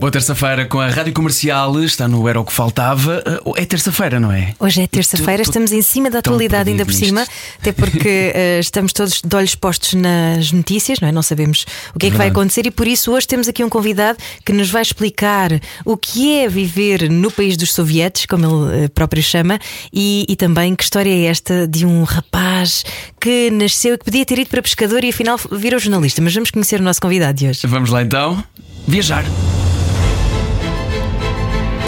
Boa terça-feira com a Rádio Comercial, está no Era o que Faltava. Uh, É terça-feira, não é? Hoje é terça-feira, estamos em cima da atualidade ainda por cima, até porque eh, estamos todos de olhos postos nas notícias, não é? Não sabemos o que é que vai Verdade. acontecer e por isso hoje temos aqui um convidado que nos vai explicar o que é viver no país dos sovietes, como ele eh, próprio chama, e, e também que história é esta de um rapaz que nasceu e que podia ter ido para pescador e afinal virou jornalista. Mas vamos conhecer o nosso convidado de hoje. Vamos lá então. Viajar.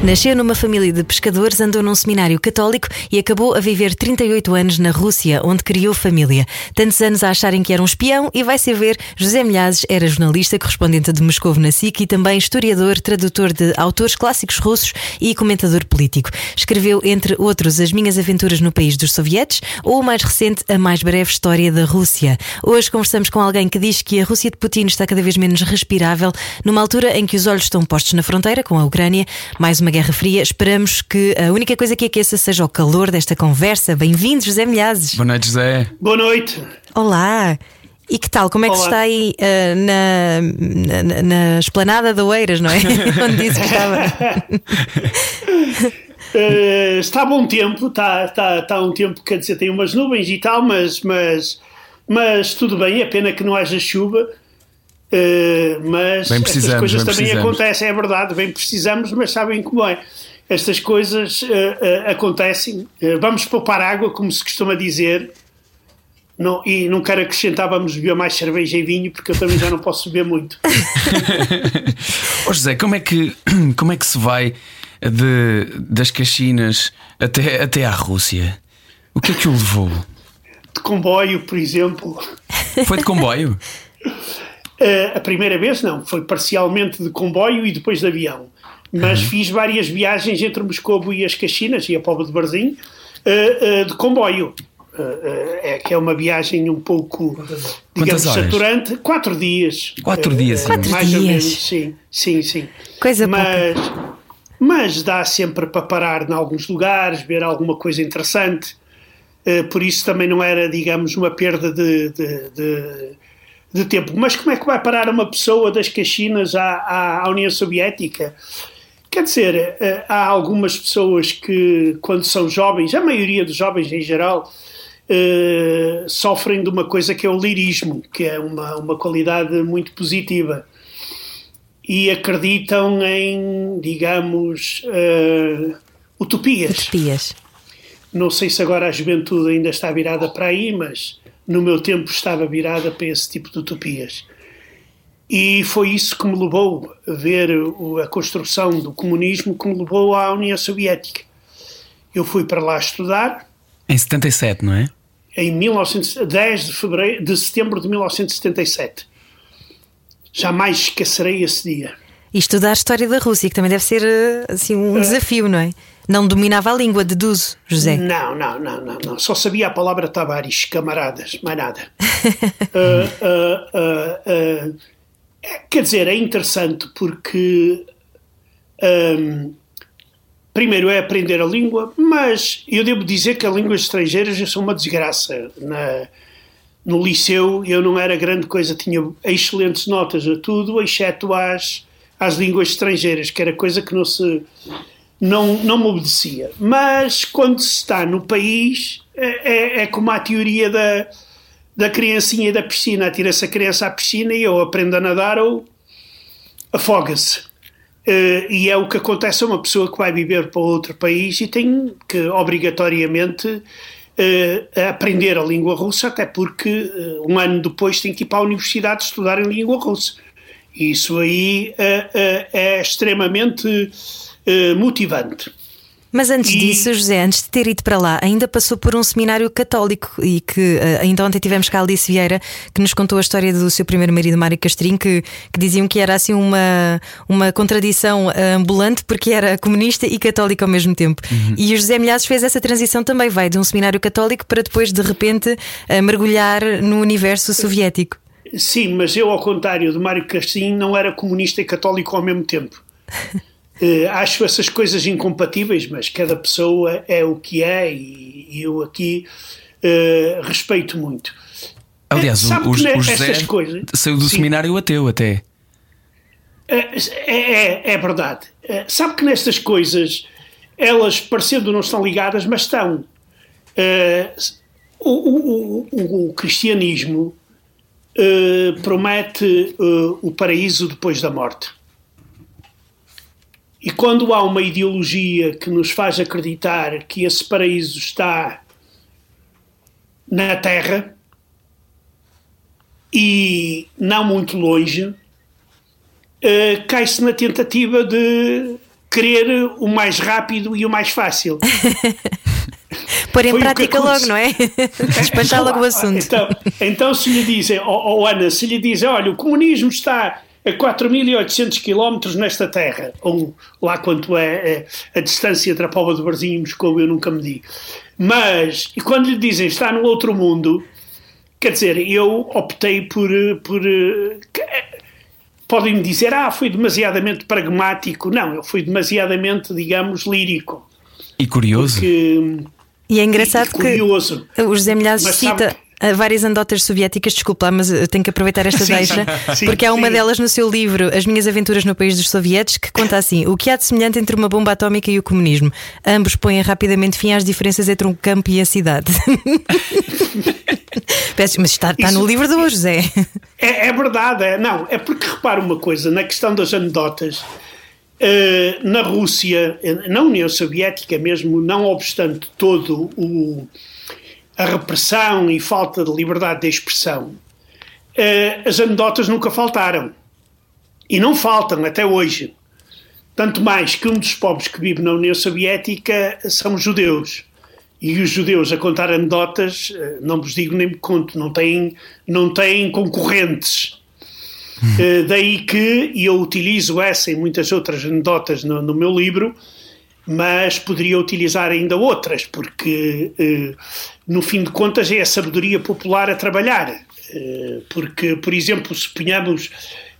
Nasceu numa família de pescadores, andou num seminário católico e acabou a viver 38 anos na Rússia, onde criou família. Tantos anos a acharem que era um espião e vai-se ver, José Milhazes era jornalista, correspondente de Moscou na SIC e também historiador, tradutor de autores clássicos russos e comentador político. Escreveu, entre outros, As Minhas Aventuras no País dos Sovietes ou, o mais recente, A Mais Breve História da Rússia. Hoje conversamos com alguém que diz que a Rússia de Putin está cada vez menos respirável, numa altura em que os olhos estão postos na fronteira com a Ucrânia, mais uma guerra fria. Esperamos que a única coisa que aqueça seja o calor desta conversa. Bem-vindo, José Milhazes. Boa noite, José. Boa noite. Olá. E que tal? Como é que se Olá. está aí ah, na, na, na esplanada da Oeiras, não é? Onde disse que estava. Eh, está bom tempo, está, está, está um tempo, quer dizer, tem umas nuvens e tal, mas, mas, mas tudo bem, é pena que não haja chuva. Eh, mas estas coisas também acontecem, é verdade, bem precisamos, mas sabem como é. Estas coisas eh, eh, acontecem. Vamos poupar água, como se costuma dizer. Não, e não quero acrescentar, vamos beber mais cerveja e vinho, porque eu também já não posso beber muito. Ó José, como é que, como é que se vai de, das Caxinas até, até à Rússia? O que é que o levou? De comboio, por exemplo. Foi de comboio? Uh, a primeira vez não, foi parcialmente de comboio e depois de avião. Mas fiz várias viagens entre Moscou e as Caxinas e a Póvoa de Varzim uh, uh, de comboio. Uh, uh, é que é uma viagem um pouco, digamos, horas? saturante. Quatro dias. Quatro dias, uh, Quatro mais ou dias. menos, sim, sim, sim. Coisa mas, mas dá sempre para parar em alguns lugares, ver alguma coisa interessante. Uh, por isso também não era, digamos, uma perda de, de, de, de tempo. Mas como é que vai parar uma pessoa das Caxinas à, à, União Soviética? Quer dizer, eh, há algumas pessoas que, quando são jovens, a maioria dos jovens em geral, eh, sofrem de uma coisa que é o lirismo, que é uma, uma qualidade muito positiva. E acreditam em, digamos, eh, utopias. Pias. Não sei se agora a juventude ainda está virada para aí, mas no meu tempo estava virada para esse tipo de utopias. E foi isso que me levou a ver a construção do comunismo, que me levou à União Soviética. Eu fui para lá estudar Em 77, não é? em 1900 10 de, fevereiro, de setembro de 1977. Jamais esquecerei esse dia. E estudar a história da Rússia, que também deve ser eh, assim, um desafio, não é? Não dominava a língua, deduzo, José. Não, não, não, não, não. Só sabia a palavra Tavares, camaradas, mais nada. Ah, ah, é, quer dizer, é interessante porque ahm, primeiro é aprender a língua, mas eu devo dizer que as línguas estrangeiras são uma desgraça. Na, no liceu eu não era grande coisa, tinha excelentes notas a tudo, exceto às, às línguas estrangeiras, que era coisa que não se não, não me obedecia. Mas quando se está no país, é, é- é como a teoria da, da criancinha da piscina. Atira-se a criança à piscina e ou aprende a nadar ou afoga-se. Eh, e é o que acontece a uma pessoa que vai viver para outro país e tem que obrigatoriamente eh, aprender a língua russa, até porque eh, um ano depois tem que ir para a universidade estudar em língua russa. Isso aí é extremamente eh, motivante. Mas antes E- disso, José, antes de ter ido para lá, ainda passou por um seminário católico e que eh, ainda ontem tivemos cá a Alice Vieira que nos contou a história do seu primeiro marido, Mário Castrinho, que, que diziam que era assim uma, uma contradição eh, ambulante porque era comunista e católico ao mesmo tempo. E o José Milhazes fez essa transição também, vai de um seminário católico para depois de repente mergulhar no universo soviético. Sim, mas eu, ao contrário do Mário Castinho, não era comunista e católico ao mesmo tempo. Eh, acho essas coisas incompatíveis, mas cada pessoa é o que é e, eu aqui eh, respeito muito. Aliás, o, Sabe o, que ne- o José coisas- saiu do Sim. seminário ateu até. É, é, é verdade. É, sabe que nestas coisas, elas parecendo não estão ligadas, mas estão. É, o, o- o- o cristianismo é, promete é, o paraíso depois da morte. E quando há uma ideologia que nos faz acreditar que esse paraíso está na Terra e não muito longe, uh, cai-se na tentativa de querer o mais rápido e o mais fácil. Pôr em Foi prática logo, não é? Despachar logo o assunto. Então, então se lhe dizem, oh, oh, Ana, se lhe dizem, olha, o comunismo está a 4.800 quilómetros nesta terra, ou lá quanto é, é a distância entre a Póvoa de Varzim e Moscou, eu nunca medi. Mas, e quando lhe dizem está no outro mundo, quer dizer, eu optei por. por eh, que- Podem-me dizer, ah, foi demasiadamente pragmático. Não, eu fui demasiadamente, digamos, lírico. E curioso. Que, E é engraçado e que curioso. o José Milhazes sabe cita uh, várias anedotas soviéticas, desculpa, lá, mas eu tenho que aproveitar esta Sim, deixa, sim, porque há uma sim. delas no seu livro, As Minhas Aventuras no País dos Sovietes, que conta assim: o que há de semelhante entre uma bomba atómica e o comunismo? Ambos põem rapidamente fim às diferenças entre um campo e a cidade. Mas está, está no Isso- livro do José. É, é verdade, é, não, é porque repara uma coisa, na questão das anedotas, eh, na Rússia, eh, na União Soviética mesmo, não obstante todo o, a repressão e falta de liberdade de expressão, eh, as anedotas nunca faltaram. E não faltam até hoje. Tanto mais que um dos povos que vive na União Soviética são os judeus. E os judeus a contar anedotas, eh, não vos digo nem me conto, não têm, não têm concorrentes. Eh, daí que e eu utilizo essa e muitas outras anedotas no, no meu livro, mas poderia utilizar ainda outras, porque eh, no fim de contas é a sabedoria popular a trabalhar. Eh, porque, por exemplo, se ponhamos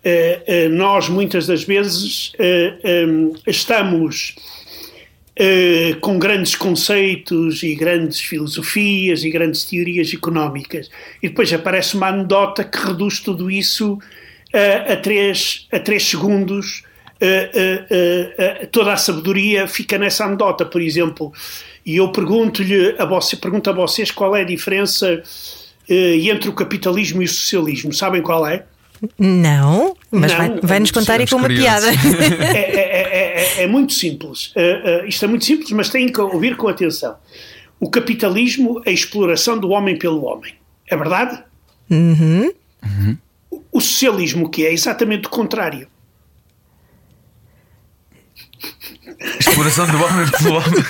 eh, nós muitas das vezes estamos com grandes conceitos e grandes filosofias e grandes teorias económicas. E depois aparece uma anedota que reduz tudo isso eh, a, três, a três segundos. Eh, eh, eh, toda a sabedoria fica nessa anedota, por exemplo. E eu pergunto-lhe a você, pergunto a vocês qual é a diferença entre o capitalismo e o socialismo. Sabem qual é? Não, mas Não, vai, é contar e simples, com uma piada. é, é- é- é- é muito simples. Uh, uh, isto é muito simples, mas têm que ouvir com atenção. O capitalismo é a exploração do homem pelo homem. É verdade? Uhum. O- O socialismo o que é exatamente o contrário. Exploração do homem pelo homem.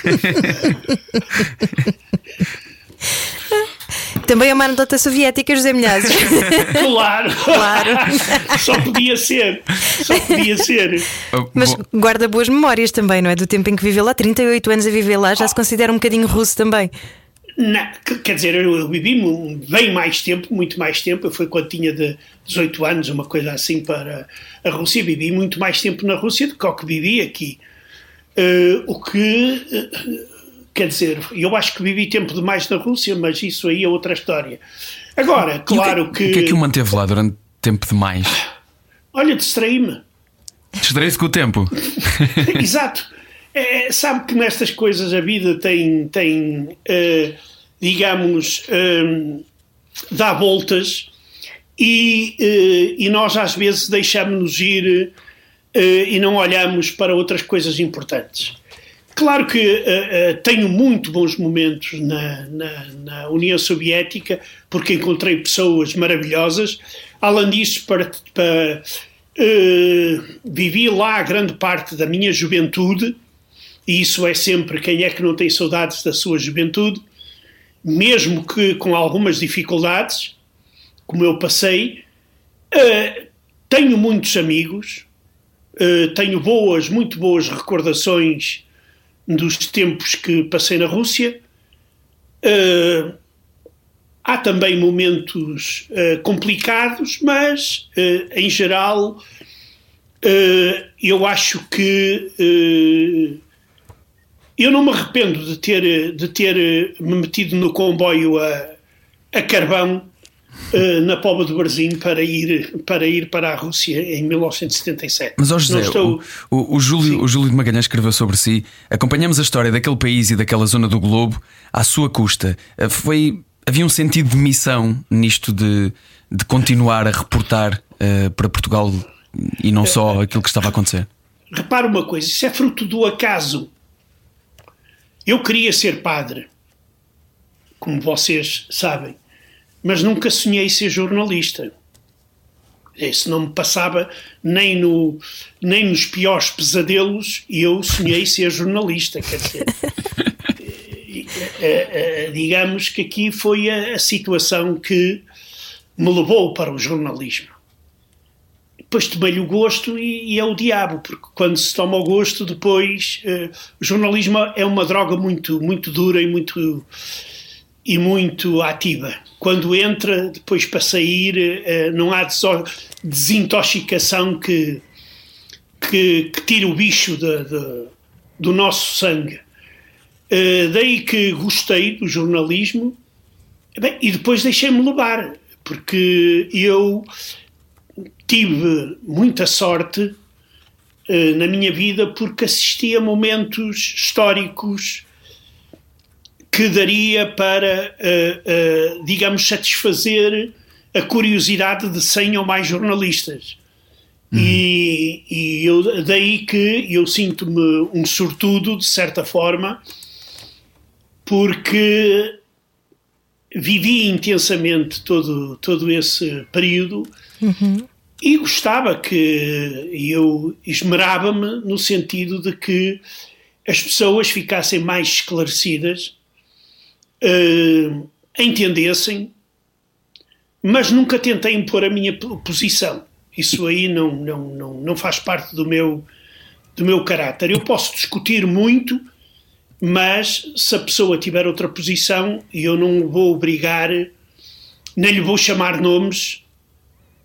Também é uma anedota soviética, José Milhazes. Claro! Claro. Só podia ser. Só podia ser. Mas guarda boas memórias também, não é? Do tempo em que viveu lá, 38 anos a viver lá, já se considera um bocadinho russo também. Quer dizer, eu, eu vivi bem mais tempo, muito mais tempo. Eu fui quando tinha de 18 anos, uma coisa assim, para a Rússia. Vivi muito mais tempo na Rússia do que o que vivi aqui. Eh, o que, eh, quer dizer, eu acho que vivi tempo demais na Rússia, mas isso aí é outra história. Agora, e o que- claro O que é que o manteve lá durante tempo demais? Olha, distraí-me. Distraí-se com o tempo. Exato. É, sabe que nestas coisas a vida tem, tem eh, digamos, eh, dá voltas e, e nós às vezes deixamos-nos ir e não olhamos para outras coisas importantes. Claro que eh, eh, tenho muito bons momentos na, na, na União Soviética, porque encontrei pessoas maravilhosas. Além disso, para, para, eh, vivi lá a grande parte da minha juventude e isso é sempre quem é que não tem saudades da sua juventude, mesmo que com algumas dificuldades, como eu passei. Uh, tenho muitos amigos, uh, tenho boas, muito boas recordações dos tempos que passei na Rússia. Uh, há também momentos complicados, mas em geral eu acho que eu não me arrependo de ter, de ter eh, me metido no comboio a, a carvão na Póvoa do Barzinho para ir, para ir para a Rússia em 1977. Mas, ó José, estou... o, o, Júlio, o Júlio de Magalhães escreveu sobre si. Acompanhamos a história daquele país e daquela zona do globo à sua custa. Uh, foi, havia um sentido de missão nisto de, de continuar a reportar uh, para Portugal e não só aquilo que estava a acontecer? Repara uma coisa, isso é fruto do acaso. Eu queria ser padre, como vocês sabem, mas nunca sonhei ser jornalista. Isso não me passava nem, no, nem nos piores pesadelos e eu sonhei ser jornalista. Quer dizer, eh, eh, digamos que aqui foi a, a situação que me levou para o jornalismo depois tomei-lhe o gosto e, e, é o diabo, porque quando se toma o gosto, depois uh, o jornalismo é uma droga muito, muito dura e muito, e muito ativa. Quando entra, depois para sair, uh, não há desintoxicação que, que, que tire o bicho de, de, do nosso sangue. Uh, daí que gostei do jornalismo bem, e depois deixei-me levar, porque eu tive muita sorte na minha vida porque assisti a momentos históricos que daria para, uh, uh, digamos, satisfazer a curiosidade de 100 ou mais jornalistas. Uhum. E, e eu, daí que eu sinto-me um sortudo, de certa forma, porque vivi intensamente todo, todo esse período uhum. E gostava que eu esmerava-me no sentido de que as pessoas ficassem mais esclarecidas, uh, entendessem, mas nunca tentei impor a minha posição. Isso aí não, não, não, não faz parte do meu, do meu caráter. Eu posso discutir muito, mas se a pessoa tiver outra posição, eu não vou obrigar, nem lhe vou chamar nomes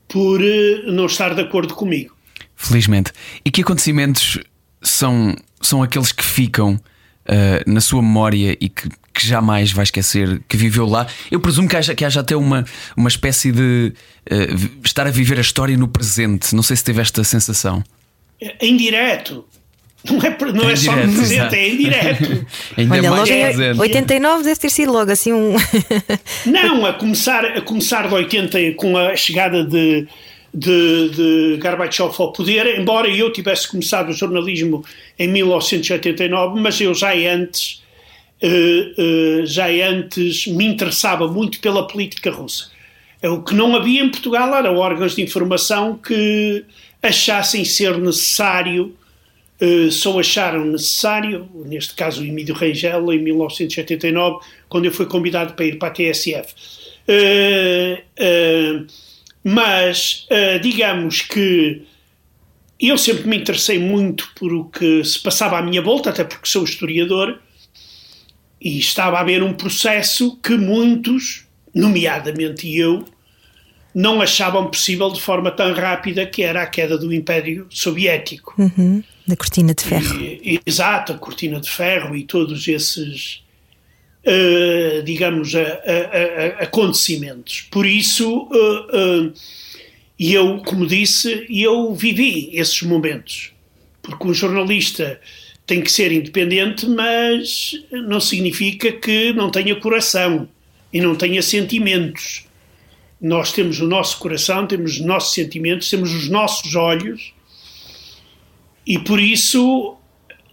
por eh, não estar de acordo comigo. Felizmente. E que acontecimentos são, são aqueles que ficam uh, na sua memória e que, que, jamais vai esquecer que viveu lá? Eu presumo que haja, que haja até uma, uma espécie de uh, estar a viver a história no presente. Não sei se teve esta sensação. Em direto. Não é, não é, é só no presente, é indireto. Ainda Olha, mais logo presente. 89 deve ter sido logo assim um. não, a começar, a começar de 80 com a chegada de, de, de Gorbachev ao poder, embora eu tivesse começado o jornalismo em 1989, mas eu já antes, uh, uh, já antes me interessava muito pela política russa. O que não havia em Portugal eram órgãos de informação que achassem ser necessário eh, só acharam necessário, neste caso o Emílio Rangel, em 1979, quando eu fui convidado para ir para a TSF. Mas, digamos que eu sempre me interessei muito por o que se passava à minha volta, até porque sou historiador, e estava a haver um processo que muitos, nomeadamente eu, não achavam possível de forma tão rápida, que era a queda do Império Soviético. Uhum. Da cortina de ferro. E, exato, a cortina de ferro e todos esses, uh, digamos, a, a, acontecimentos. Por isso, uh, uh, eu, como disse, eu vivi esses momentos. Porque um jornalista tem que ser independente, mas não significa que não tenha coração e não tenha sentimentos. Nós temos o nosso coração, temos os nossos sentimentos, temos os nossos olhos e por isso,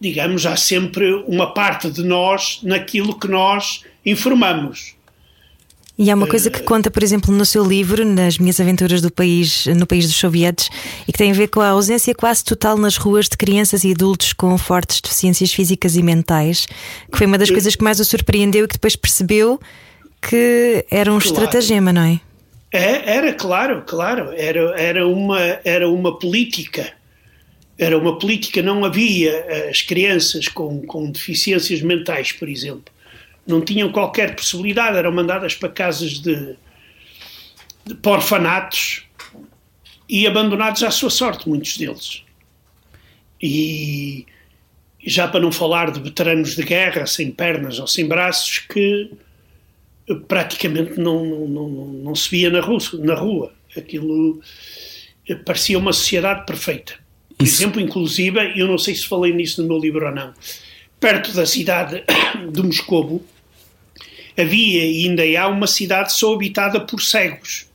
digamos, há sempre uma parte de nós naquilo que nós informamos. E há uma coisa que conta, por exemplo, no seu livro, nas minhas aventuras do país, no país dos sovietes, e que tem a ver com a ausência quase total nas ruas de crianças e adultos com fortes deficiências físicas e mentais, que foi uma das coisas que mais o surpreendeu e que depois percebeu que era um claro. estratagema, não é? é? Era, claro, claro. Era, era, uma, era uma política. Era uma política. Não havia eh, as crianças com, com deficiências mentais, por exemplo não tinham qualquer possibilidade, eram mandadas para casas de, de orfanatos e abandonados à sua sorte, muitos deles. E já para não falar de veteranos de guerra sem pernas ou sem braços que praticamente não, não, não, não se via na rua, na rua. Aquilo parecia uma sociedade perfeita. Por Isso. exemplo, inclusive, eu não sei se falei nisso no meu livro ou não, perto da cidade de Moscovo, havia e ainda há uma cidade só habitada por cegos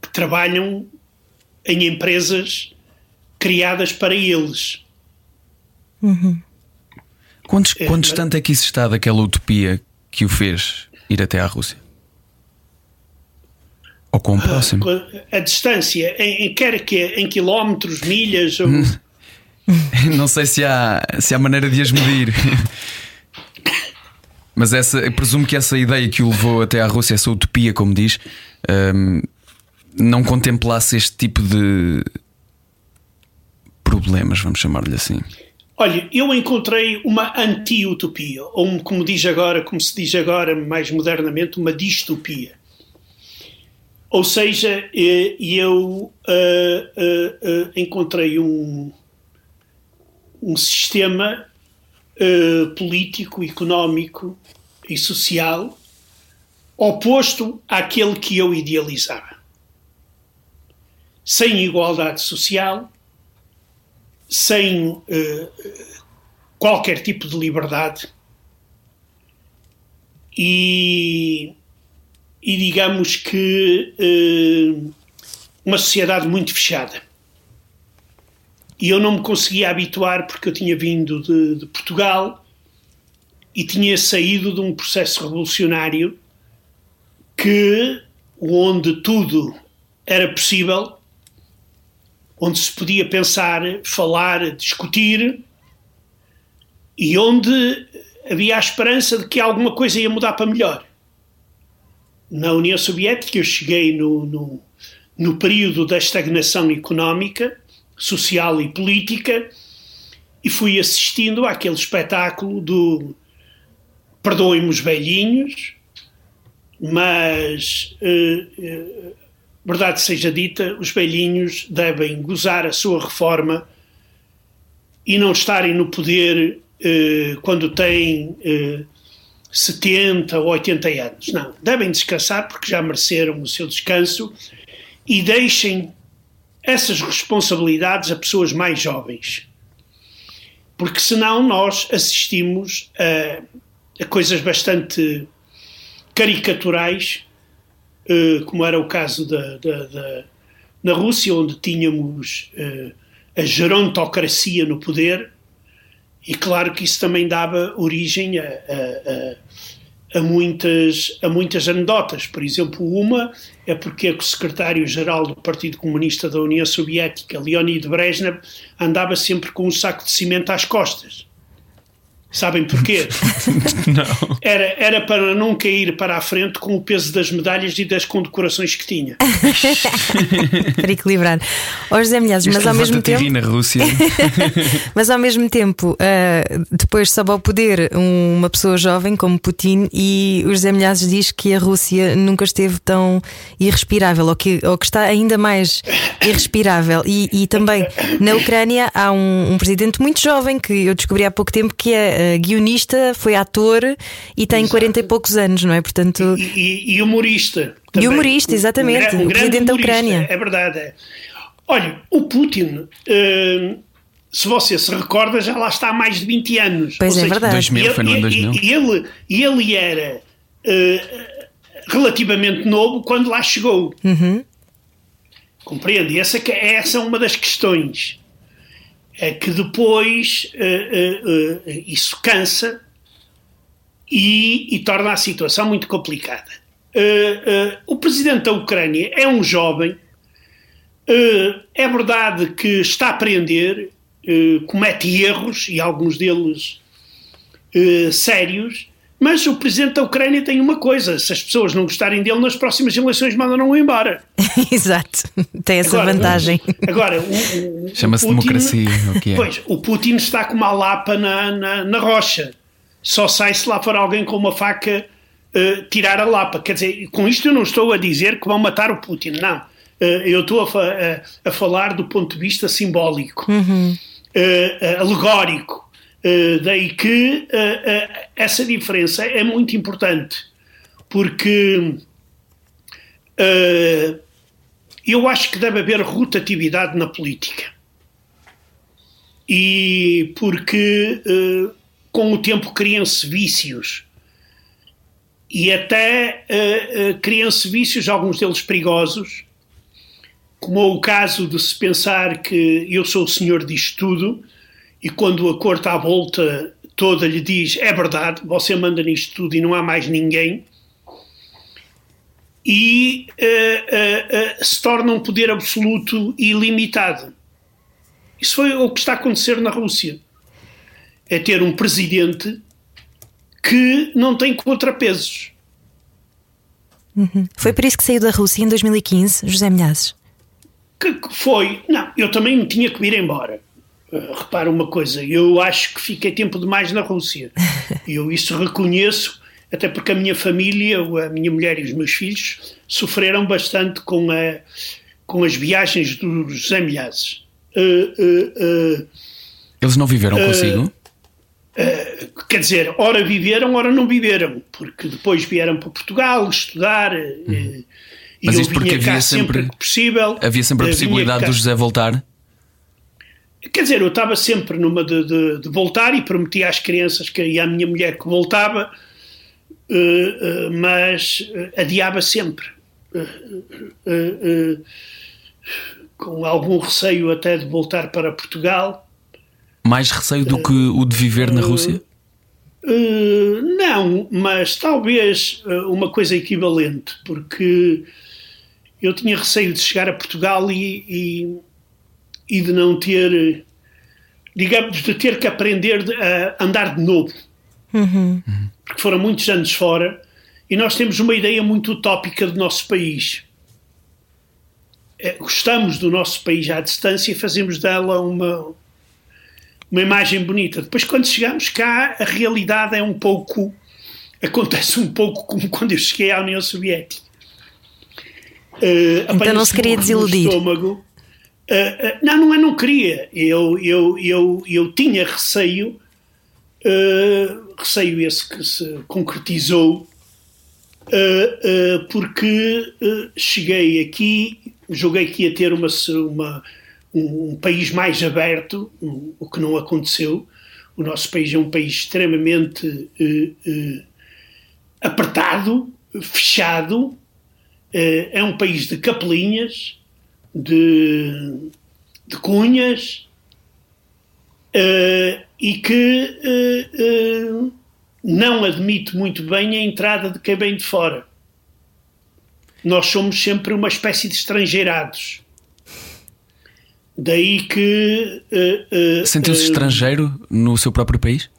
que trabalham em empresas criadas para eles. Uhum. Quantos, é, quão distante é que isso está daquela utopia que o fez ir até à Rússia? Ou quão ah, próximo? A, a distância, em, em, quer que em quilómetros, milhas ou... Não sei se há, se há maneira de as medir. Mas essa, presumo que essa ideia que o levou até à Rússia, essa utopia, como diz, um, não contemplasse este tipo de problemas, vamos chamar-lhe assim. Olha, eu encontrei uma anti-utopia, ou um, como diz agora, como se diz agora mais modernamente, uma distopia. Ou seja, eh, eu uh, uh, uh, encontrei um, um sistema político, económico e social oposto àquele que eu idealizava. Sem igualdade social, sem uh, qualquer tipo de liberdade e, e digamos que uh, uma sociedade muito fechada. E eu não me conseguia habituar porque eu tinha vindo de, de Portugal e tinha saído de um processo revolucionário que onde tudo era possível, onde se podia pensar, falar, discutir e onde havia a esperança de que alguma coisa ia mudar para melhor. Na União Soviética eu cheguei no, no, no período da estagnação económica, social e política e fui assistindo àquele espetáculo do perdoem-me os velhinhos, mas, eh, eh, verdade seja dita, os velhinhos devem gozar a sua reforma e não estarem no poder eh, quando têm eh, 70 ou 80 anos. Não, devem descansar porque já mereceram o seu descanso e deixem essas responsabilidades a pessoas mais jovens. Porque senão nós assistimos a a coisas bastante caricaturais, uh, como era o caso da, da, da, na Rússia, onde tínhamos uh, a gerontocracia no poder, e claro que isso também dava origem a, a, a muitas, a muitas anedotas. Por exemplo, uma é porque o secretário-geral do Partido Comunista da União Soviética, Leonid Brezhnev, andava sempre com um saco de cimento às costas Sabem porquê? Não. Era, era para não cair para a frente com o peso das medalhas e das condecorações que tinha. para equilibrar. Ó José Milhazes, mas ao mesmo tempo. na Rússia. mas ao mesmo tempo, uh, depois sobe ao poder uma pessoa jovem como Putin e o José Milhazes diz que a Rússia nunca esteve tão irrespirável, ou que, ou que está ainda mais irrespirável. E, e também na Ucrânia há um, um presidente muito jovem que eu descobri há pouco tempo que é uh, guionista, foi ator e tem Exato. 40 e poucos anos, não é? Portanto... E, e, e humorista. Também. E humorista, exatamente. Um, um o presidente da Ucrânia. É verdade. É. Olha, o Putin. Uh, se você se recorda, já lá está há mais de 20 anos. Pois Ou é, seja, verdade. 2000, ele, foi no ano 2000. Ele, ele era uh, relativamente novo quando lá chegou. Uhum. Compreende? Essa, essa é uma das questões é que depois uh, uh, uh, isso cansa e, e, torna a situação muito complicada. o presidente da Ucrânia é um jovem, é verdade que está a aprender, comete erros e alguns deles sérios, mas o presidente da Ucrânia tem uma coisa: se as pessoas não gostarem dele nas próximas eleições, mandam-no embora. Exato, tem essa agora, vantagem. Agora, chama-se democracia. O que é? Pois, o Putin está com uma lapa na, na, na rocha. Só sai se lá for alguém com uma faca uh, tirar a lapa. Quer dizer, com isto eu não estou a dizer que vão matar o Putin, não. Uh, eu estou a, a, a, falar do ponto de vista simbólico, uhum. uh, alegórico. Daí que essa diferença é muito importante, porque eu acho que deve haver rotatividade na política. E porque com o tempo criam-se vícios e até criam-se vícios, alguns deles perigosos, como o caso de se pensar que eu sou o senhor disto tudo e quando a corte à volta toda lhe diz é verdade, você manda nisto tudo e não há mais ninguém, e uh, se torna um poder absoluto e ilimitado. Isso foi o que está a acontecer na Rússia é ter um presidente que não tem contrapesos. Uhum. Foi por isso que saiu da Rússia em 2015, José Milhazes? Que foi. Não, eu também me tinha que vir embora. Uh, repara uma coisa, eu acho que fiquei tempo demais na Rússia. eu isso reconheço, até porque a minha família, a minha mulher e os meus filhos sofreram bastante com, a, com as viagens dos José Milhazes. Uh, uh, Eles não viveram consigo? Uh, quer dizer, ora viveram, ora não viveram, porque depois vieram para Portugal estudar. Uhum. Uh, Mas isto porque havia sempre, sempre possível. Havia sempre a possibilidade do José voltar? Quer dizer, eu estava sempre numa de, de, de, voltar e prometi às crianças que, e à minha mulher que voltava, uh, mas adiava sempre. com algum receio até de voltar para Portugal mais receio do que o de viver na Rússia? Uh, não, mas talvez uh, uma coisa equivalente, porque eu tinha receio de chegar a Portugal e, e, e de não ter, digamos, de ter que aprender a andar de novo. Uhum. Porque foram muitos anos fora e nós temos uma ideia muito utópica do nosso país. É, gostamos do nosso país à distância e fazemos dela uma, uma imagem bonita. Depois, quando chegamos cá, a realidade é um pouco. acontece um pouco como quando eu cheguei à União Soviética. Uh, então não se queria desiludir. Estômago. Uh, uh, não, não é, não queria. Eu, eu, eu, eu tinha receio, receio esse que se concretizou, porque cheguei aqui, julguei que ia ter uma, uma um, país mais aberto, o que não aconteceu. O nosso país é um país extremamente uh, uh, apertado, fechado, uh, é um país de capelinhas, de, de cunhas, e que não admite muito bem a entrada de quem vem de fora. Nós somos sempre uma espécie de estrangeirados. Daí que. Uh, uh, Sentiu-se uh, estrangeiro no seu próprio país?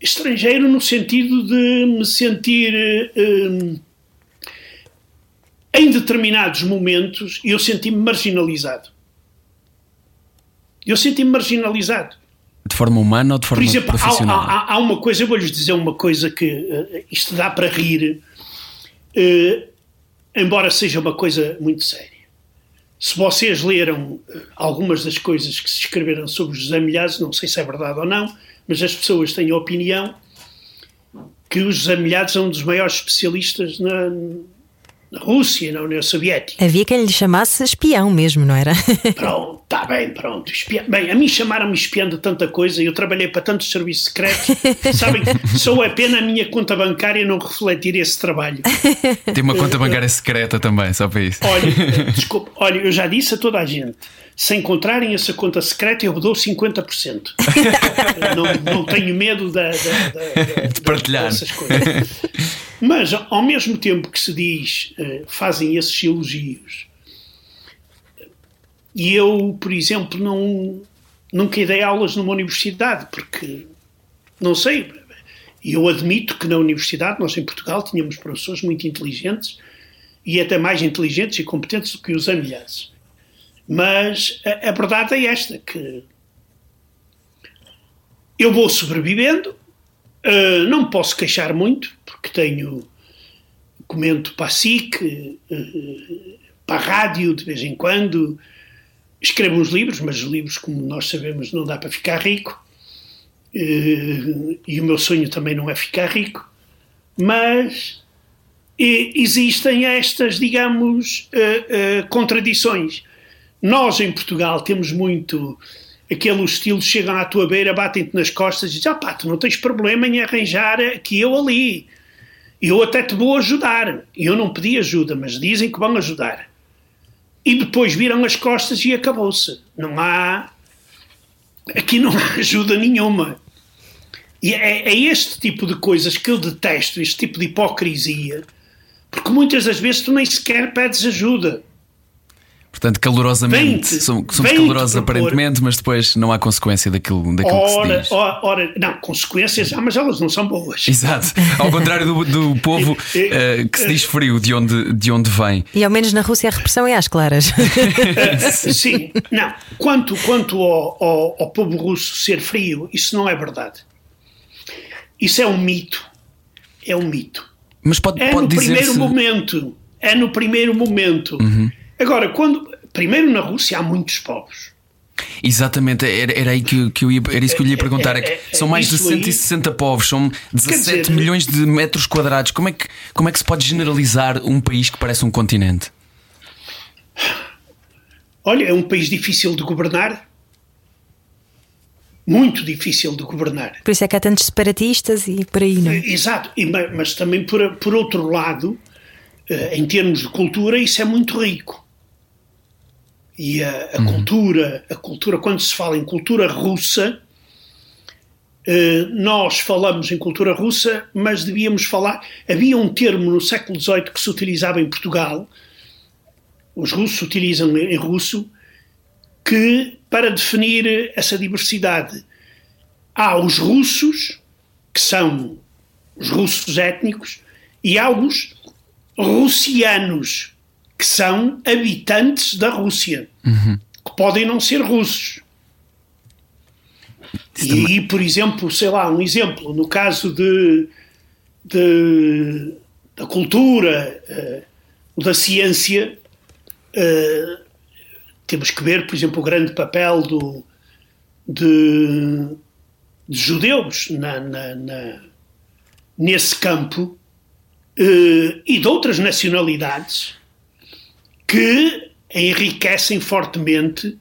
Estrangeiro no sentido de me sentir. Em determinados momentos, eu senti-me marginalizado. Eu senti-me marginalizado. De forma humana ou de forma Por exemplo, profissional? Há, há, há uma coisa, eu vou-lhes dizer uma coisa que isto dá para rir, embora seja uma coisa muito séria se vocês leram eh, algumas das coisas que se escreveram sobre José Milhazes, não sei se é verdade ou não, mas as pessoas têm a opinião que o José Milhazes é um dos maiores especialistas na, na Rússia, na União Soviética. Havia quem lhe chamasse espião mesmo, não era? Pronto, está bem, pronto. Espião. Bem, a mim chamaram-me espião de tanta coisa, eu trabalhei para tantos serviços secretos. Sabem, só é pena a minha conta bancária não refletir esse trabalho. Tem uma conta bancária secreta também, só para isso. Olha, desculpa, olha, eu já disse a toda a gente. Se encontrarem essa conta secreta, eu dou 50%. não, não tenho medo da, da, da, de partilhar. dessas coisas. Mas, ao mesmo tempo que se diz, uh, fazem esses elogios, e eu, por exemplo, não, nunca dei aulas numa universidade, porque, não sei, eu admito que na universidade, nós em Portugal, tínhamos professores muito inteligentes, e até mais inteligentes e competentes do que os amelhados. Mas a, a verdade é esta, que eu vou sobrevivendo, uh, não posso queixar muito, porque tenho, comento para a SIC, uh, para a rádio de vez em quando, escrevo uns livros, mas os livros, como nós sabemos, não dá para ficar rico, uh, e o meu sonho também não é ficar rico, mas existem estas, digamos, contradições. Nós, em Portugal, temos muito aquele estilo, chegam à tua beira, batem-te nas costas e dizem, ah pá, tu não tens problema em arranjar aqui ou ali. Eu até te vou ajudar. Eu não pedi ajuda, mas dizem que vão ajudar. E depois viram as costas e acabou-se. Não há... Aqui não há ajuda nenhuma. E é, é este tipo de coisas que eu detesto, este tipo de hipocrisia, porque muitas das vezes tu nem sequer pedes ajuda. Portanto, calorosamente, somos, somos calorosos aparentemente, mas depois não há consequência daquilo, daquilo ora, que se diz. Ora, ora, não, consequências há, mas elas não são boas. Exato. Ao contrário do, do povo uh, que se diz frio de onde, de onde vem. E ao menos na Rússia a repressão é às claras. uh, sim, não. Quanto, quanto ao, ao, ao povo russo ser frio, isso não é verdade. Isso é um mito. É um mito. Mas pode, é pode no primeiro momento. É no primeiro momento. Uhum. Agora, quando. Primeiro, na Rússia há muitos povos. Exatamente, era, era, aí que, que eu ia, era isso que eu lhe ia perguntar. É que são mais de 160 aí, povos, são 17 dizer, milhões de metros quadrados. Como é, que, como é que se pode generalizar um país que parece um continente? Olha, é um país difícil de governar. Muito difícil de governar. Por isso é que há tantos separatistas e por aí, não é? Exato, mas também por, por outro lado, eh, em termos de cultura, isso é muito rico. E a, a uhum. cultura, a cultura, quando se fala em cultura russa, eh, nós falamos em cultura russa, mas devíamos falar. Havia um termo no século XVIII que se utilizava em Portugal, os russos utilizam em russo, que para definir essa diversidade há os russos, que são os russos étnicos, e há os russianos, que são habitantes da Rússia, uhum. que podem não ser russos. e aí, por exemplo, sei lá, um exemplo, no caso de, de da cultura, uh, da ciência, uh, temos que ver, por exemplo, o grande papel do, de, de judeus na, na, na, nesse campo uh, e de outras nacionalidades que enriquecem fortemente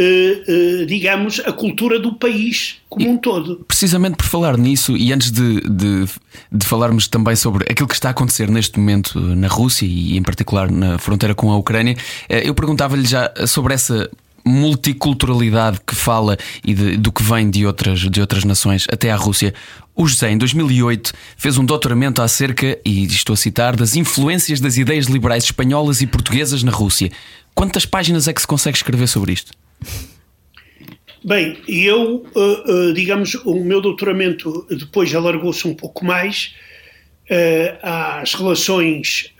Uh, uh, digamos, a cultura do país como e, um todo. Precisamente por falar nisso, e antes de, de, de, falarmos também sobre aquilo que está a acontecer neste momento na Rússia e, em particular, na fronteira com a Ucrânia, uh, eu perguntava-lhe já sobre essa multiculturalidade que fala e de, do que vem de outras, de outras nações até à Rússia. O José, em 2008, fez um doutoramento acerca, e estou a citar, das influências das ideias liberais espanholas e portuguesas na Rússia. Quantas páginas é que se consegue escrever sobre isto? Bem, eu, uh, uh, digamos, o meu doutoramento depois alargou-se um pouco mais uh, às relações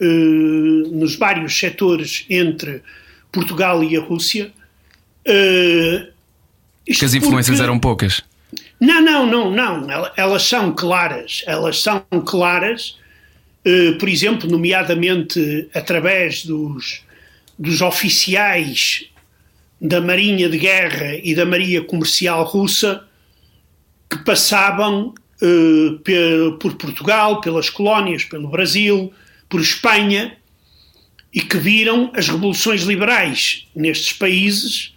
nos vários setores entre Portugal e a Rússia. Que as influências porque... eram poucas. Não, não, não, não. Elas são claras. Elas são claras, por exemplo, nomeadamente através dos, dos oficiais da Marinha de Guerra e da Marinha Comercial Russa que passavam por Portugal, pelas colónias, pelo Brasil, por Espanha e que viram as revoluções liberais nestes países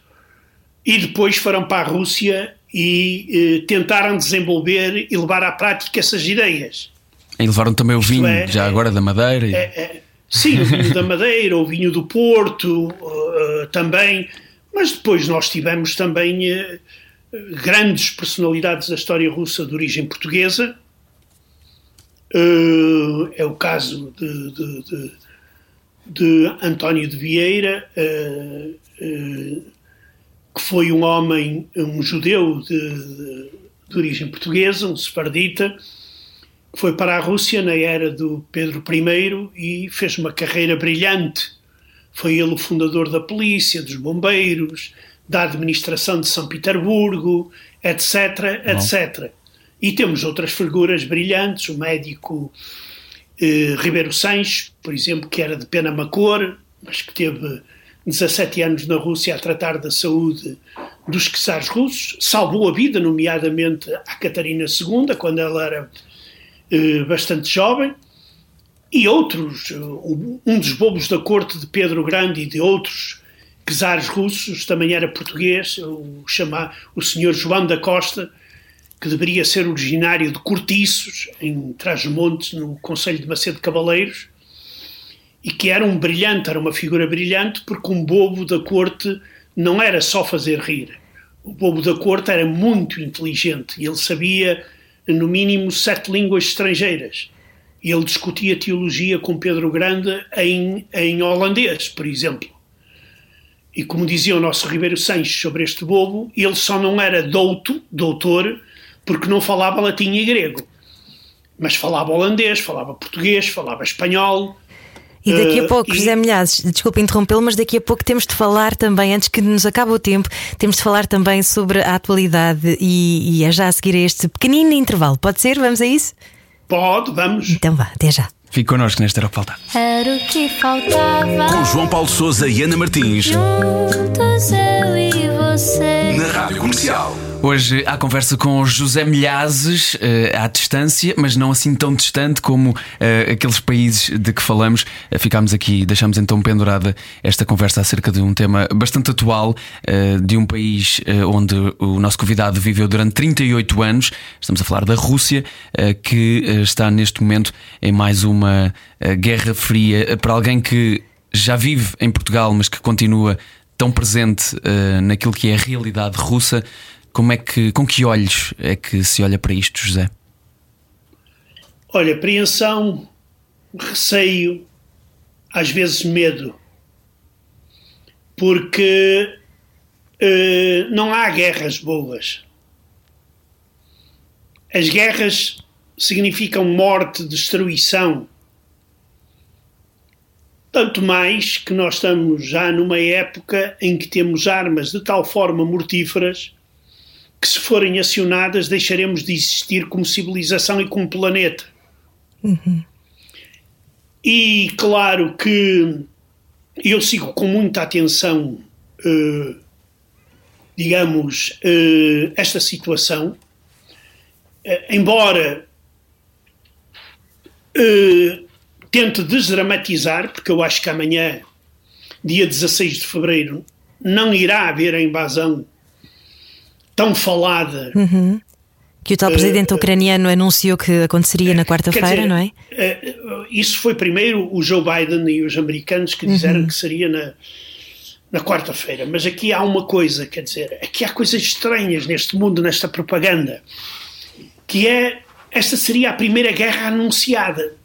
e depois foram para a Rússia e eh, tentaram desenvolver e levar à prática essas ideias. E levaram também o vinho, é, já agora da Madeira. E... É, é, sim, o vinho da Madeira, o vinho do Porto uh, também, mas depois nós tivemos também uh, grandes personalidades da história russa de origem portuguesa, Uh, é o caso de, de, de, de António de Vieira, que foi um homem, um judeu de, de origem portuguesa, um sefardita, que foi para a Rússia na era do Pedro I e fez uma carreira brilhante. Foi ele o fundador da polícia, dos bombeiros, da administração de São Petersburgo, etc, etc. E temos outras figuras brilhantes, o médico eh, Ribeiro Sanches, por exemplo, que era de pena macor, mas que teve 17 anos na Rússia a tratar da saúde dos czares russos, salvou a vida, nomeadamente à Catarina II, quando ela era eh, bastante jovem, e outros, um dos bobos da corte de Pedro Grande e de outros czares russos, também era português, o, chama, o senhor João da Costa, que deveria ser originário de Cortiços, em Trás-os-Montes, no Conselho de Macedo Cavaleiros, e que era um brilhante, era uma figura brilhante, porque um bobo da corte não era só fazer rir. O bobo da corte era muito inteligente e ele sabia, no mínimo, sete línguas estrangeiras. E ele discutia teologia com Pedro Grande em, em holandês, por exemplo. E como dizia o nosso Ribeiro Sanches sobre este bobo, ele só não era douto, doutor, porque não falava latim e grego. Mas falava holandês, falava português, falava espanhol. E daqui a pouco, uh, José Milhazes, desculpe interrompê-lo, mas daqui a pouco temos de falar também, antes que nos acabe o tempo, temos de falar também sobre a atualidade e, e é já a seguir a este pequenino intervalo. Pode ser? Vamos a isso? Pode, vamos. Então vá, até já. Fique connosco neste Era o que Faltava. Era o que faltava. Com João Paulo Souza e Ana Martins. Juntos eu e você. Na Rádio Comercial. Hoje há conversa com José Milhazes, uh, à distância, mas não assim tão distante como uh, aqueles países de que falamos. Uh, ficámos aqui, deixámos então pendurada esta conversa acerca de um tema bastante atual, de um país onde o nosso convidado viveu durante 38 anos. Estamos a falar da Rússia, que está neste momento em mais uma guerra fria. Para alguém que já vive em Portugal, mas que continua tão presente naquilo que é a realidade russa. Como é que, com que olhos é que se olha para isto, José? Olha, apreensão, receio, às vezes medo, porque uh, não há guerras boas. As guerras significam morte, destruição. Tanto mais que nós estamos já numa época em que temos armas de tal forma mortíferas que, se forem acionadas, deixaremos de existir como civilização e como planeta. Uhum. E claro que eu sigo com muita atenção, uh, digamos, uh, esta situação, uh, embora tente desdramatizar, porque eu acho que amanhã, dia 16 de fevereiro, não irá haver a invasão tão falada. Uhum. Que o tal presidente uh, ucraniano anunciou que aconteceria na quarta-feira, não é? Uh, isso foi primeiro o Joe Biden e os americanos que disseram uhum. que seria na, na quarta-feira. Mas aqui há uma coisa, quer dizer, aqui há coisas estranhas neste mundo, nesta propaganda, que é esta seria a primeira guerra anunciada.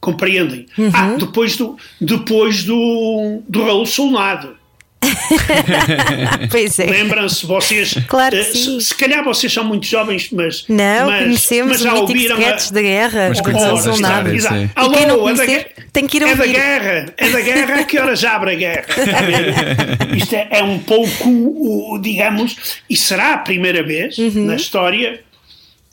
Compreendem? Uhum. Ah, depois do, depois do, do Raul Solnado. pois é. Lembram-se vocês? Claro que sim. Se, se, calhar vocês são muito jovens, mas. Não, mas, conhecemos mas já ouviram a... da guerra. Mas conhecemos oh, nada. Alô, quem não conhecer, é da, tem que ir é ouvir. da guerra. É da guerra. A que horas abre a guerra? Isto é, é, um pouco, digamos, e será a primeira vez uhum. na história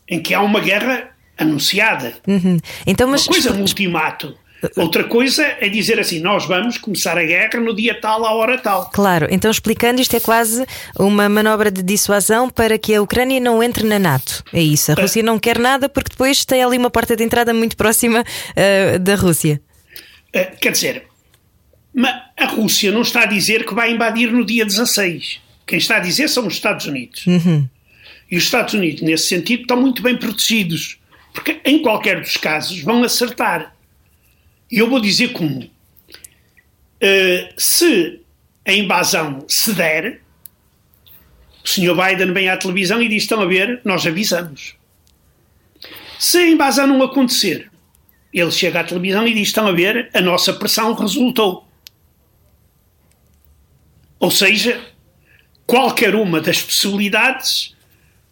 em que há uma guerra anunciada. Uhum. Então, mas, uma coisa, um ultimato. Outra coisa é dizer assim: nós vamos começar a guerra no dia tal, à hora tal. Claro, então explicando, isto é quase uma manobra de dissuasão para que a Ucrânia não entre na NATO. É isso. A Rússia não quer nada porque depois tem ali uma porta de entrada muito próxima uh, da Rússia. Uh, quer dizer, a Rússia não está a dizer que vai invadir no dia 16. Quem está a dizer são os Estados Unidos. Uhum. E os Estados Unidos, nesse sentido, estão muito bem protegidos. Porque, em qualquer dos casos, vão acertar. E eu vou dizer como. Uh, se a invasão se der, o Sr. Biden vem à televisão e diz: estão a ver, nós avisamos. Se a invasão não acontecer, ele chega à televisão e diz: estão a ver, a nossa pressão resultou. Ou seja, qualquer uma das possibilidades,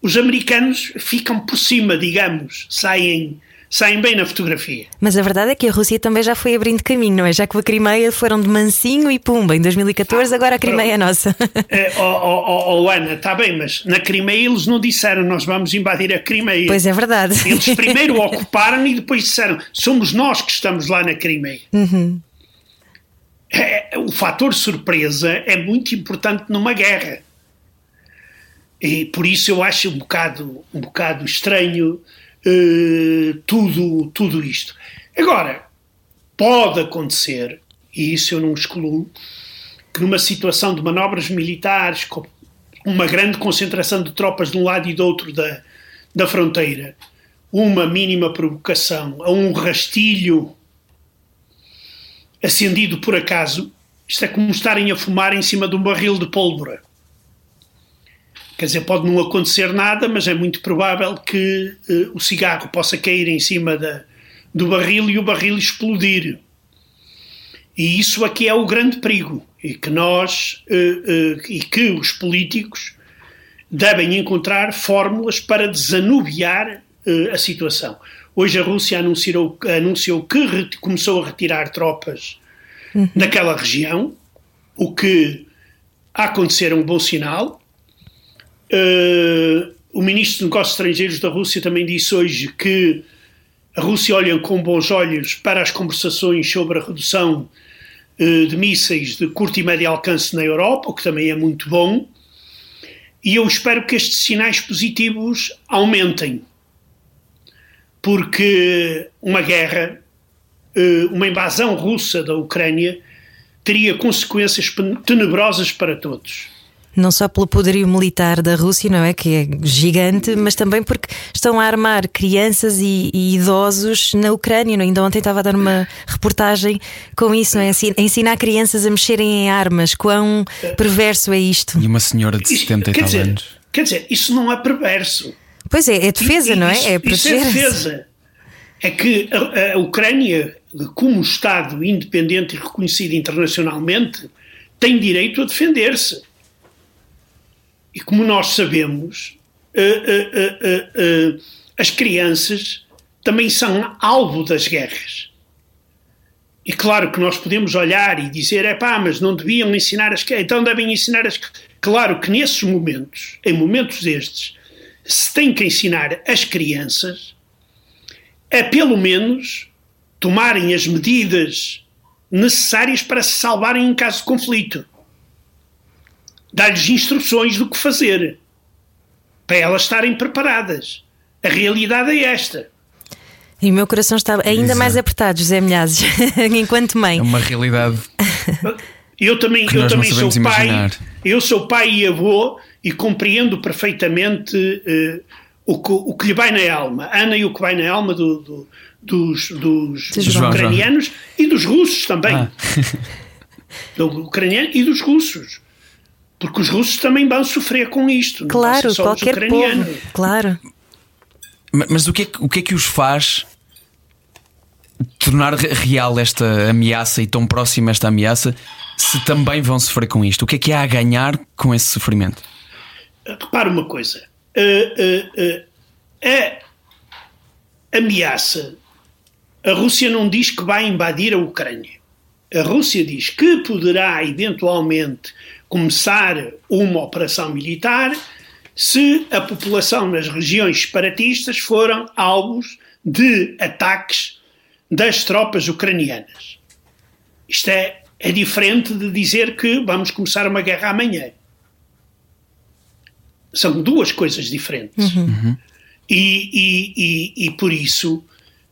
os americanos ficam por cima, digamos, saem saem bem na fotografia. Mas a verdade é que a Rússia também já foi abrindo caminho, não é? Já que a Crimeia foram de mansinho e pumba em 2014, ah, agora a Crimeia é nossa. É, oh, oh, oh, Ana, está bem, mas na Crimeia eles não disseram nós vamos invadir a Crimeia. Pois é verdade. Eles primeiro ocuparam e depois disseram somos nós que estamos lá na Crimeia. Uhum. É, o fator surpresa é muito importante numa guerra. E por isso eu acho um bocado, um bocado estranho tudo, tudo isto. Agora, pode acontecer, e isso eu não excluo, que numa situação de manobras militares, com uma grande concentração de tropas de um lado e do outro da, da fronteira, uma mínima provocação a um rastilho acendido por acaso, isto é como estarem a fumar em cima de um barril de pólvora. Quer dizer, pode não acontecer nada, mas é muito provável que uh, o cigarro possa cair em cima da, do barril e o barril explodir. E isso aqui é o grande perigo. E que nós, uh, uh, e que os políticos devem encontrar fórmulas para desanuviar a situação. Hoje a Rússia anunciou, anunciou que começou a retirar tropas uhum. daquela região, o que a acontecer é um bom sinal. Uh, o ministro de Negócios Estrangeiros da Rússia também disse hoje que a Rússia olha com bons olhos para as conversações sobre a redução uh, de mísseis de curto e médio alcance na Europa, o que também é muito bom. E eu espero que estes sinais positivos aumentem, porque uma guerra, uh, uma invasão russa da Ucrânia, teria consequências tenebrosas para todos. Não só pelo poderio militar da Rússia, não é? Que é gigante, mas também porque estão a armar crianças e, e idosos na Ucrânia. Não? É? Ainda ontem estava a dar uma reportagem com isso, não é? Ensinar crianças a mexerem em armas. Quão perverso é isto? E uma senhora de 70 e tal dizer, anos. Quer dizer, isso não é perverso. Pois é, é defesa, e, não é? Isso, é proteger. Isso é defesa. É que a, a Ucrânia, como Estado independente e reconhecido internacionalmente, tem direito a defender-se. E como nós sabemos, uh, uh, as crianças também são alvo das guerras. E claro que nós podemos olhar e dizer, é pá, mas não deviam ensinar as então devem ensinar as Claro que nesses momentos, em momentos destes, se tem que ensinar as crianças a pelo menos tomarem as medidas necessárias para se salvarem em caso de conflito dar-lhes instruções do que fazer, para elas estarem preparadas. A realidade é esta. E o meu coração está ainda Exato. mais apertado, José Milhazes, enquanto mãe. É uma realidade. Eu também, eu também sou pai. Eu sou pai e avô e compreendo perfeitamente uh, o, que, o que lhe vai na alma. Ana e o que vai na alma do, do, dos, dos, dos ucranianos e dos russos também. Ah. do ucraniano e dos russos. Porque os russos também vão sofrer com isto. Claro, qualquer povo. Claro. Mas o que, é que, o que é que os faz tornar real esta ameaça e tão próxima esta ameaça se também vão sofrer com isto? O que é que há a ganhar com esse sofrimento? Repara uma coisa. Uh, uh, uh, a ameaça. A Rússia não diz que vai invadir a Ucrânia. A Rússia diz que poderá eventualmente começar uma operação militar se a população nas regiões separatistas foram alvos de ataques das tropas ucranianas. Isto é, é diferente de dizer que vamos começar uma guerra amanhã. São duas coisas diferentes. Uhum. E, e, e, e, por isso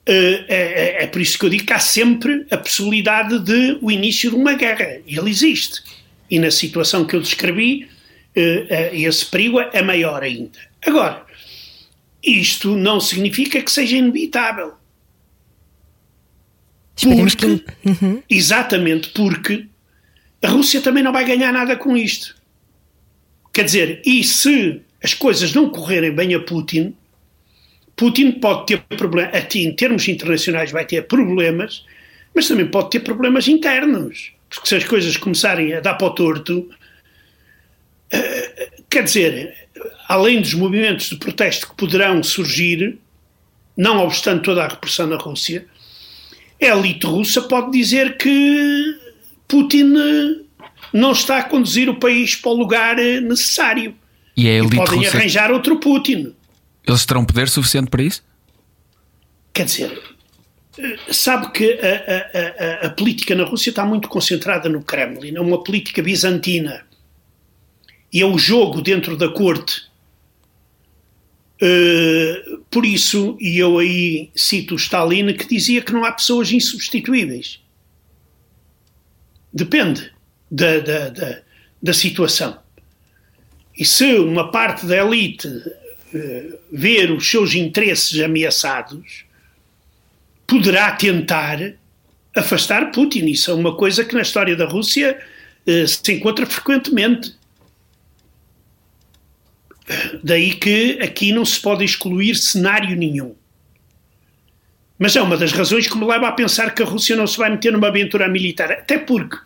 é, é, é por isso que eu digo que há sempre a possibilidade de o início de uma guerra. Ele existe. E na situação que eu descrevi, eh, eh, esse perigo é maior ainda. Agora, isto não significa que seja inevitável. Porque, uhum. Exatamente porque a Rússia também não vai ganhar nada com isto. Quer dizer, e se as coisas não correrem bem a Putin, Putin pode ter problemas, em termos internacionais vai ter problemas, mas também pode ter problemas internos. Porque se as coisas começarem a dar para o torto, uh, quer dizer, além dos movimentos de protesto que poderão surgir, não obstante toda a repressão na Rússia, a elite russa pode dizer que Putin eh, não está a conduzir o país para o lugar eh, necessário. E, a elite e podem russa... arranjar outro Putin. Eles terão poder suficiente para isso? Quer dizer, eh, sabe que a, a, a, política na Rússia está muito concentrada no Kremlin, é uma política bizantina. E é o jogo dentro da corte Uh, por isso, e eu aí cito Stalin, que dizia que não há pessoas insubstituíveis. Depende da, da, da, da situação. E se uma parte da elite uh, ver os seus interesses ameaçados, poderá tentar afastar Putin. Isso é uma coisa que na história da Rússia uh, se encontra frequentemente. Daí que aqui não se pode excluir cenário nenhum. Mas é uma das razões que me leva a pensar que a Rússia não se vai meter numa aventura militar. Até porque,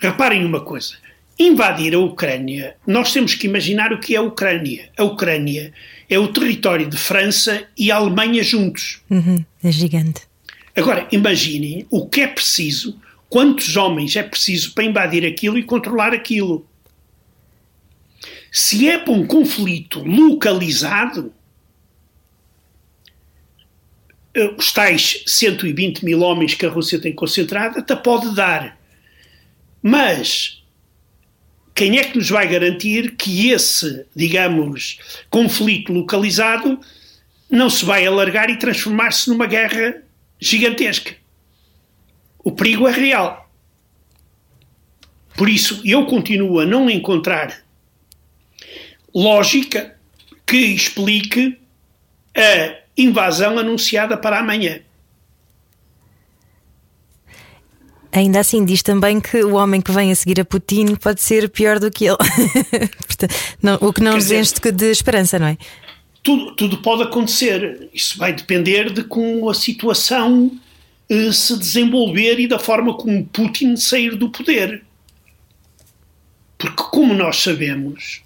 reparem uma coisa, invadir a Ucrânia, nós temos que imaginar o que é a Ucrânia. A Ucrânia é o território de França e Alemanha juntos. Uhum, é gigante. Agora, imaginem o que é preciso, quantos homens é preciso para invadir aquilo e controlar aquilo. Se é para um conflito localizado, eh, os tais 120 mil homens que a Rússia tem concentrada até pode dar. Mas quem é que nos vai garantir que esse, digamos, conflito localizado não se vai alargar e transformar-se numa guerra gigantesca? O perigo é real. Por isso, eu continuo a não encontrar lógica que explique a invasão anunciada para amanhã. Ainda assim, diz também que o homem que vem a seguir a Putin pode ser pior do que ele. não, o que não nos enche de esperança, não é? Tudo, tudo pode acontecer. Isso vai depender de como a situação eh, se desenvolver e da forma como Putin sair do poder. Porque, como nós sabemos,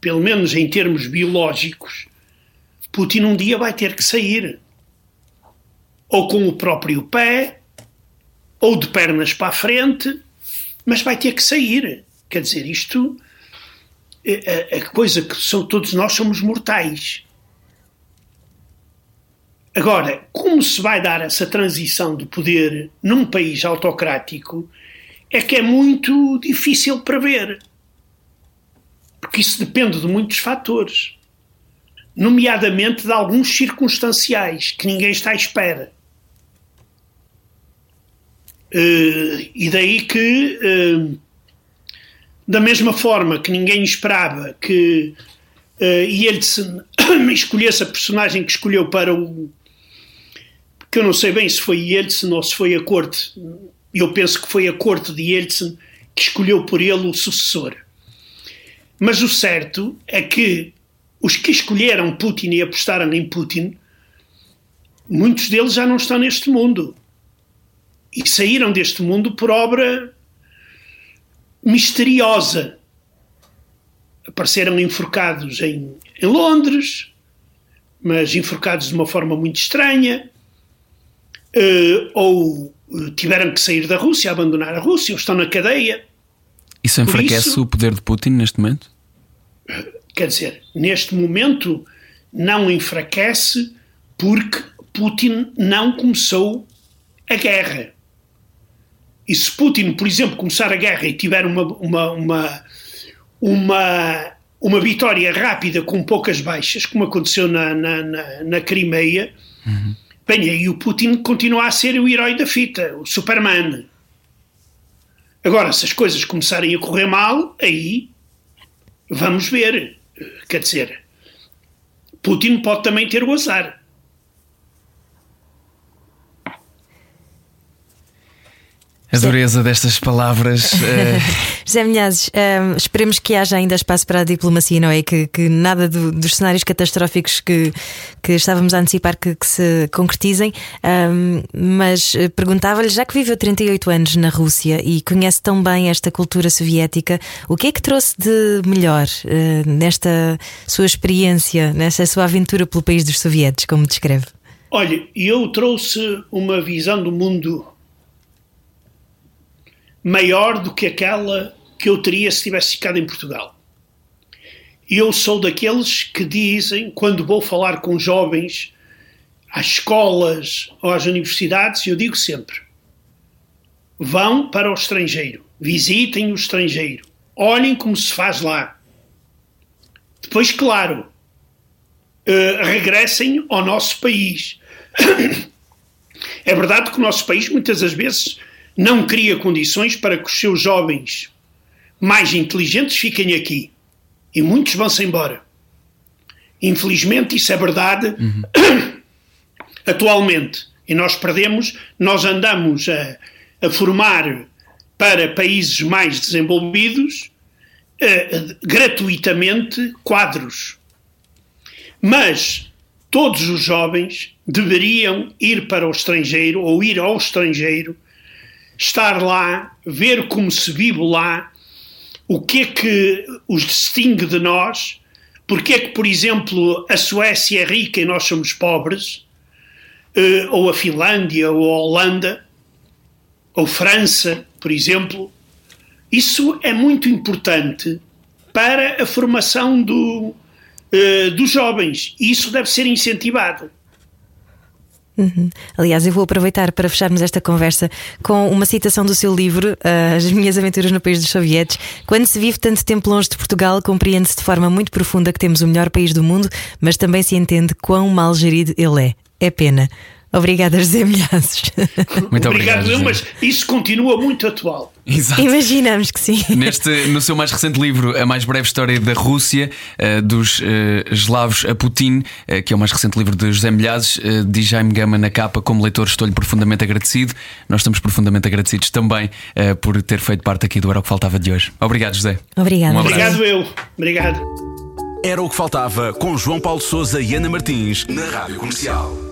pelo menos em termos biológicos, Putin um dia vai ter que sair. Ou com o próprio pé, ou de pernas para a frente, mas vai ter que sair. Quer dizer, isto é, é coisa que são, todos nós somos mortais. Agora, como se vai dar essa transição de poder num país autocrático é que é muito difícil prever porque isso depende de muitos fatores, nomeadamente de alguns circunstanciais que ninguém está à espera. Uh, e daí que, uh, da mesma forma que ninguém esperava que uh, Yeltsin escolhesse a personagem que escolheu para o. que eu não sei bem se foi Yeltsin ou se foi a corte, eu penso que foi a corte de Yeltsin que escolheu por ele o sucessor. Mas o certo é que os que escolheram Putin e apostaram em Putin, muitos deles já não estão neste mundo. E saíram deste mundo por obra misteriosa. Apareceram enforcados em, em Londres, mas enforcados de uma forma muito estranha, uh, ou uh, tiveram que sair da Rússia, abandonar a Rússia, ou estão na cadeia. Isso enfraquece isso, o poder de Putin neste momento? Quer dizer, neste momento não enfraquece porque Putin não começou a guerra. E se Putin, por exemplo, começar a guerra e tiver uma, uma, uma, uma, uma vitória rápida com poucas baixas, como aconteceu na, na, na, na Crimeia, uhum. bem, aí o Putin continua a ser o herói da fita, o Superman. Agora, se as coisas começarem a correr mal, aí vamos ver. Quer dizer, Putin pode também ter o azar. A dureza destas palavras. eh, José Milhazes, hum, esperemos que haja ainda espaço para a diplomacia, não é? Que, que nada do- dos cenários catastróficos que, que estávamos a antecipar que, que se concretizem. Hum, mas eh, perguntava-lhe, já que viveu 38 anos na Rússia e conhece tão bem esta cultura soviética, o que é que trouxe de melhor eh, nesta sua experiência, nesta sua aventura pelo país dos sovietes, como descreve? Olha, eu trouxe uma visão do mundo maior do que aquela que eu teria se tivesse ficado em Portugal. Eu sou daqueles que dizem, quando vou falar com jovens às escolas ou às universidades, eu digo sempre: vão para o estrangeiro, visitem o estrangeiro, olhem como se faz lá. Depois, claro, eh, regressem ao nosso país. É verdade que o nosso país muitas das vezes não cria condições para que os seus jovens mais inteligentes fiquem aqui. E muitos vão-se embora. Infelizmente, isso é verdade atualmente. E nós perdemos, nós andamos a, a formar para países mais desenvolvidos eh, gratuitamente quadros. Mas todos os jovens deveriam ir para o estrangeiro ou ir ao estrangeiro, estar lá, ver como se vive lá, o que é que os distingue de nós, porque é que, por exemplo, a Suécia é rica e nós somos pobres, eh, ou a Finlândia, ou a Holanda, ou França, por exemplo. Isso é muito importante para a formação do, eh, dos jovens. E isso deve ser incentivado. Aliás, eu vou aproveitar para fecharmos esta conversa com uma citação do seu livro, ah, As Minhas Aventuras no País dos Sovietes. Quando se vive tanto tempo longe de Portugal, compreende-se de forma muito profunda que temos o melhor país do mundo, mas também se entende quão mal gerido ele é. É pena. Obrigada, José Milhazes. Muito obrigado. José. mas isso continua muito atual. Exato. Imaginamos que sim. Neste, no seu mais recente livro, A Mais Breve História da Rússia, eh, dos eh, eslavos a Putin, eh, que é o mais recente livro de José Milhazes, eh, diz Jaime Gama na capa: Como leitor, estou-lhe profundamente agradecido. Nós estamos profundamente agradecidos também eh, por ter feito parte aqui do Era o que Faltava de hoje. Obrigado, José. Obrigada. Um. Obrigado eu. Obrigado. Era o que faltava com João Paulo Souza e Ana Martins na Rádio Comercial.